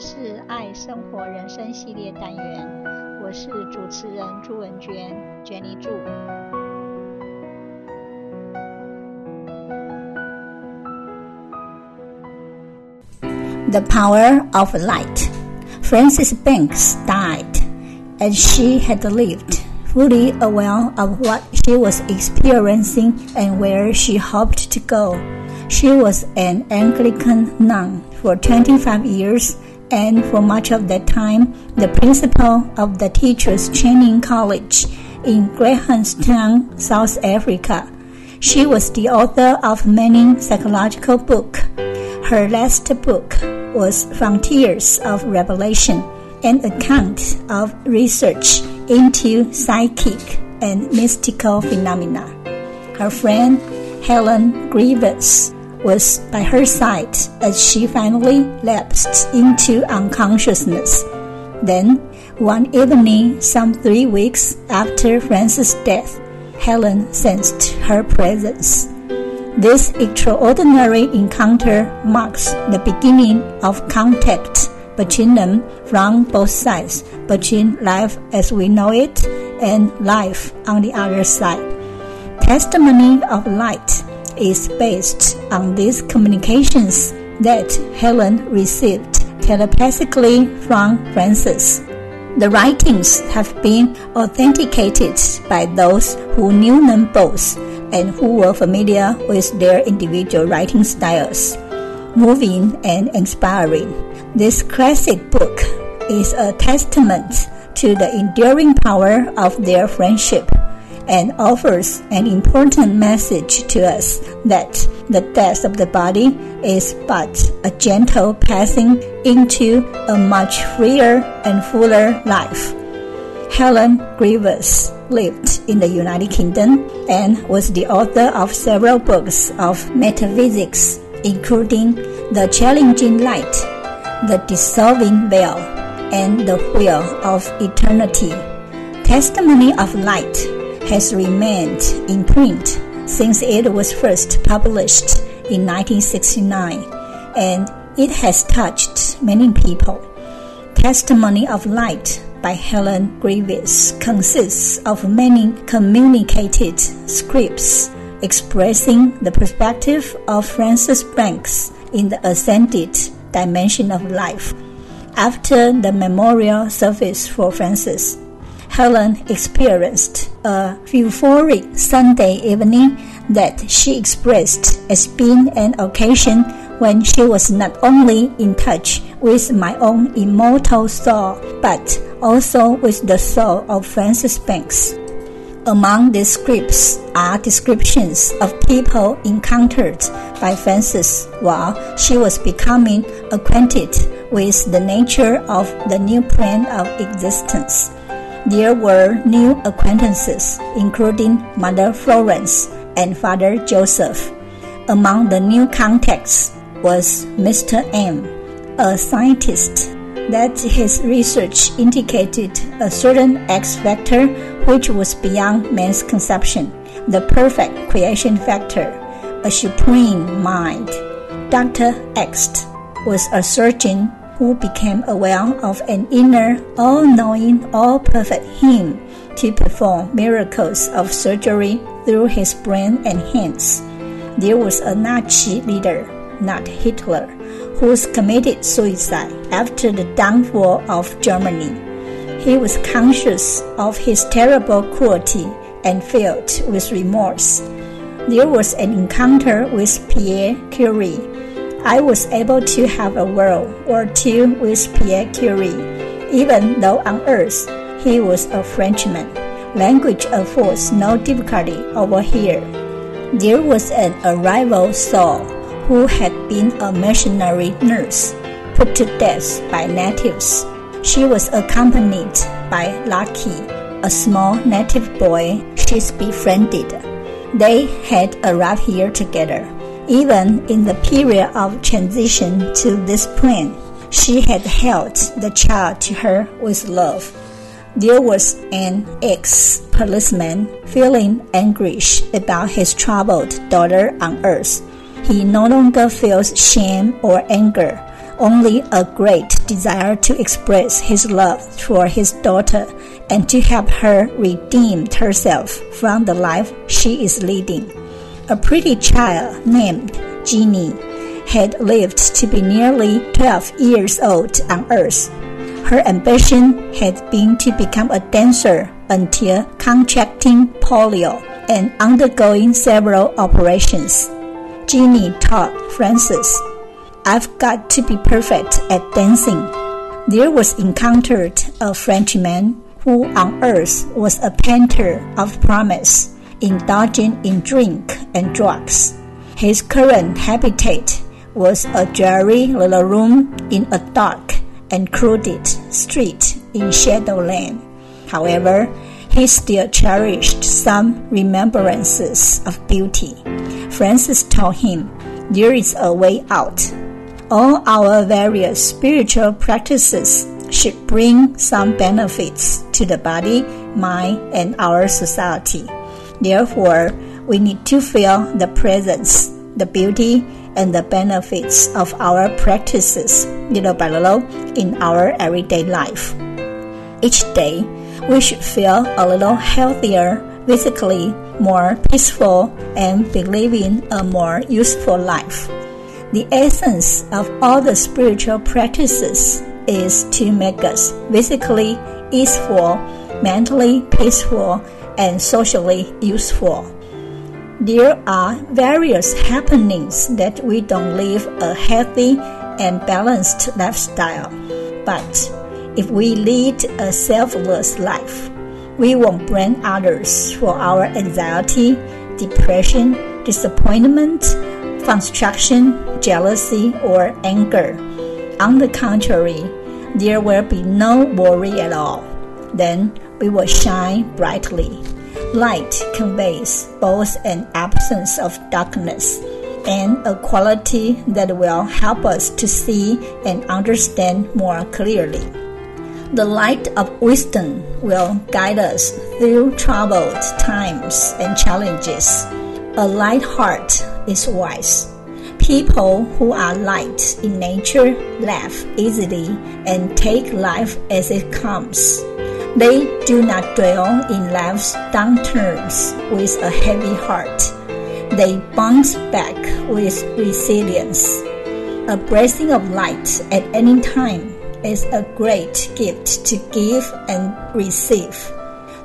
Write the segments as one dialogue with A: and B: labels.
A: 这是爱生活人生系列单元，我是主持人朱文娟，Jenny 朱。
B: The Power of Light. Frances Banks died, and she had lived fully aware of what she was experiencing and where she hoped to go. She was an Anglican nun for 25 years and for much of that time the principal of the Teachers Training College in Grahamstown, South Africa. She was the author of many psychological books. Her last book was Frontiers of Revelation, an account of research into psychic and mystical phenomena. Her friend Helen Greaves was by her side as she finally lapsed into unconsciousness. Then, one evening, some three weeks after Frances' death, Helen sensed her presence. This extraordinary encounter marks the beginning of contact between them from both sides, between life as we know it and life on the other side. Testimony of light is based on these communications that Helen received telepathically from Frances. The writings have been authenticated by those who knew them both and who were familiar with their individual writing styles. Moving and inspiring, this classic book is a testament to the enduring power of their friendship and offers an important message to us that the death of the body is but a gentle passing into a much freer and fuller life. Helen Greaves lived in the United Kingdom and was the author of several books of metaphysics, including The Challenging Light, The Dissolving Veil, and The Wheel of Eternity. Testimony of Light has remained in print since it was first published in 1969, and it has touched many people. Testimony of Light by Helen Greaves consists of many communicated scripts expressing the perspective of Frances Banks in the ascended dimension of life. After the memorial service for Frances, Helen experienced a euphoric Sunday evening that she expressed as being an occasion when she was not only in touch with my own immortal soul, but also with the soul of Frances Banks. Among these scripts are descriptions of people encountered by Frances while she was becoming acquainted with the nature of the new plane of existence. There were new acquaintances, including Mother Florence and Father Joseph. Among the new contacts was Mr. M, a scientist that his research indicated a certain X factor which was beyond man's conception, the perfect creation factor, a supreme mind. Dr. X was a surgeon who became aware of an inner, all knowing, all perfect Him to perform miracles of surgery through his brain and hands. There was a Nazi leader, not Hitler, who committed suicide after the downfall of Germany. He was conscious of his terrible cruelty and filled with remorse. There was an encounter with Pierre Curie I was able to have a word or two with Pierre Curie, even though on Earth he was a Frenchman. Language affords no difficulty over here. There was an arrival soul who had been a missionary nurse, put to death by natives. She was accompanied by Lucky, a small native boy she's befriended. They had arrived here together. Even in the period of transition to this plane, she had held the child to her with love. There was an ex policeman feeling anguish about his troubled daughter on earth. He no longer feels shame or anger only a great desire to express his love for his daughter and to help her redeem herself from the life she is leading. A pretty child named Jeannie had lived to be nearly 12 years old on Earth. Her ambition had been to become a dancer until contracting polio and undergoing several operations. Jeannie taught Frances, I've got to be perfect at dancing. There was encountered a Frenchman who on earth was a painter of promise, indulging in drink and drugs. His current habitat was a dreary little room in a dark and crowded street in Shadowland. However, he still cherished some remembrances of beauty. Frances told him, There is a way out. All our various spiritual practices should bring some benefits to the body, mind, and our society. Therefore, we need to feel the presence, the beauty, and the benefits of our practices little by little in our everyday life. Each day, we should feel a little healthier physically, more peaceful, and be living a more useful life. The essence of all the spiritual practices is to make us physically easeful, mentally peaceful, and socially useful. There are various happenings that we don't live a healthy and balanced lifestyle. But if we lead a selfless life, we won't blame others for our anxiety, depression, disappointment, frustration, jealousy, or anger. On the contrary, there will be no worry at all. Then we will shine brightly. Light conveys both an absence of darkness and a quality that will help us to see and understand more clearly. The light of wisdom will guide us through troubled times and challenges. A light heart is wise. People who are light in nature laugh easily and take life as it comes. They do not dwell in life's downturns with a heavy heart. They bounce back with resilience. A blessing of light at any time is a great gift to give and receive.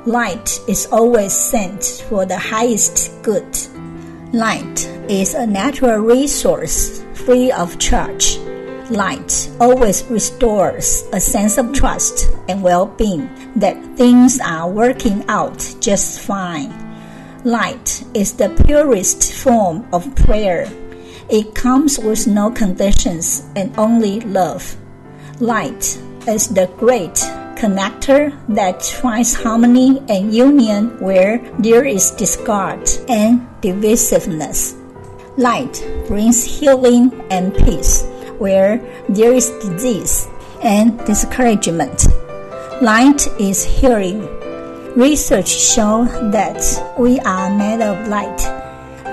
B: Light is always sent for the highest good. Light is a natural resource free of charge. Light always restores a sense of trust and well being that things are working out just fine. Light is the purest form of prayer. It comes with no conditions and only love. Light is the great connector that finds harmony and union where there is discord and divisiveness. Light brings healing and peace where there is disease and discouragement. Light is healing. Research shows that we are made of light.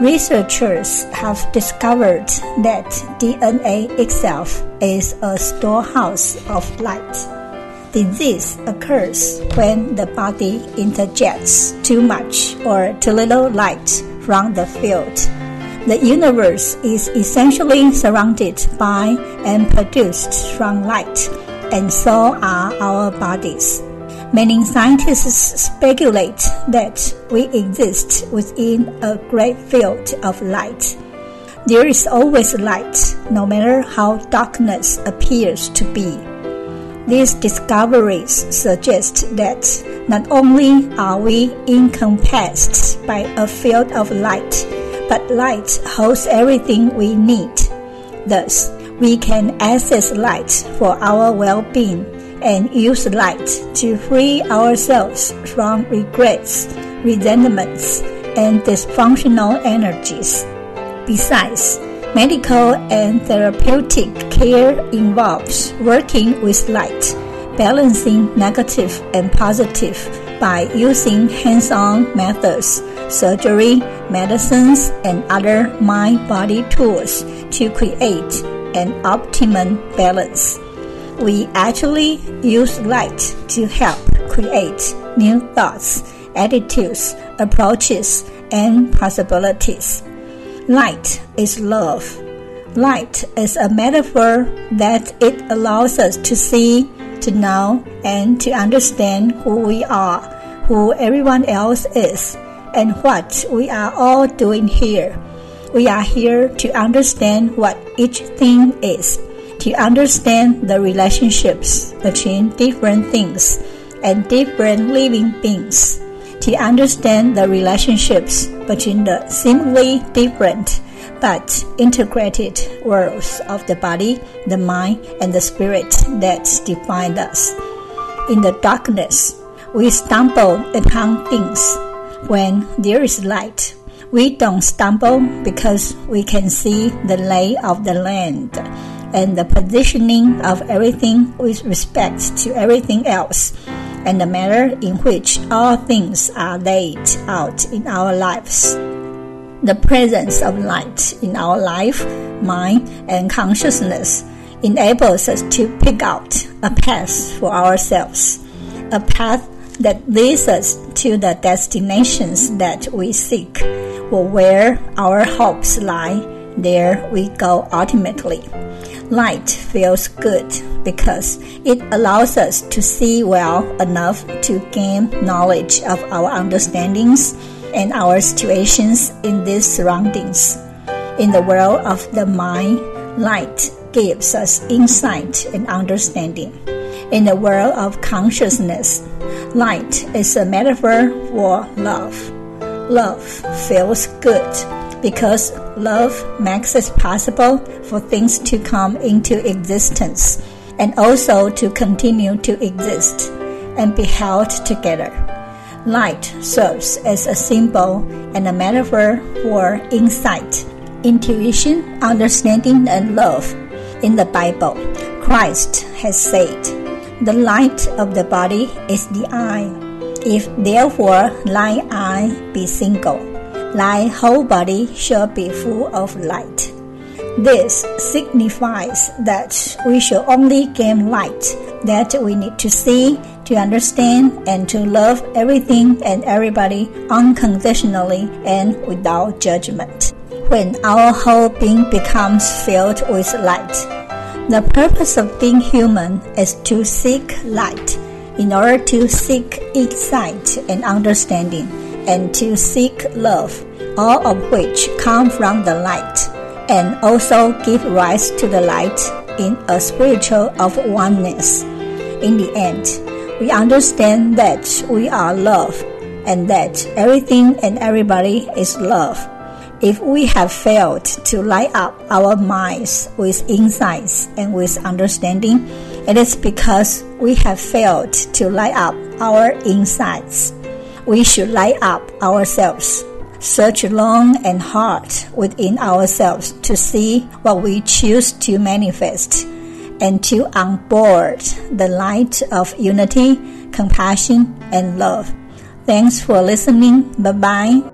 B: Researchers have discovered that DNA itself is a storehouse of light. Disease occurs when the body interjects too much or too little light from the field the universe is essentially surrounded by and produced from light, and so are our bodies. Many scientists speculate that we exist within a great field of light. There is always light, no matter how darkness appears to be. These discoveries suggest that not only are we encompassed by a field of light, but light holds everything we need. Thus, we can access light for our well being and use light to free ourselves from regrets, resentments, and dysfunctional energies. Besides, medical and therapeutic care involves working with light, balancing negative and positive by using hands on methods surgery, medicines, and other mind body tools to create an optimum balance. We actually use light to help create new thoughts, attitudes, approaches, and possibilities. Light is love. Light is a metaphor that it allows us to see, to know, and to understand who we are, who everyone else is, and what we are all doing here. We are here to understand what each thing is, to understand the relationships between different things and different living beings, to understand the relationships between the seemingly different but integrated worlds of the body, the mind, and the spirit that define us. In the darkness, we stumble upon things. When there is light, we don't stumble because we can see the lay of the land and the positioning of everything with respect to everything else and the manner in which all things are laid out in our lives. The presence of light in our life, mind, and consciousness enables us to pick out a path for ourselves, a path that leads us to the destinations that we seek, or where our hopes lie, there we go ultimately. Light feels good because it allows us to see well enough to gain knowledge of our understandings and our situations in these surroundings. In the world of the mind, light gives us insight and understanding. In the world of consciousness, light is a metaphor for love. Love feels good because love makes it possible for things to come into existence and also to continue to exist and be held together. Light serves as a symbol and a metaphor for insight, intuition, understanding, and love. In the Bible, Christ has said, The light of the body is the eye. If therefore thine eye be single, thy whole body shall be full of light. This signifies that we shall only gain light that we need to see to understand and to love everything and everybody unconditionally and without judgment. When our whole being becomes filled with light, the purpose of being human is to seek light in order to seek insight and understanding and to seek love, all of which come from the light and also give rise to the light in a spiritual of oneness. In the end, we understand that we are love and that everything and everybody is love. If we have failed to light up our minds with insights and with understanding, it is because we have failed to light up our insights. We should light up ourselves. Search long and hard within ourselves to see what we choose to manifest and to onboard the light of unity, compassion, and love. Thanks for listening. Bye bye.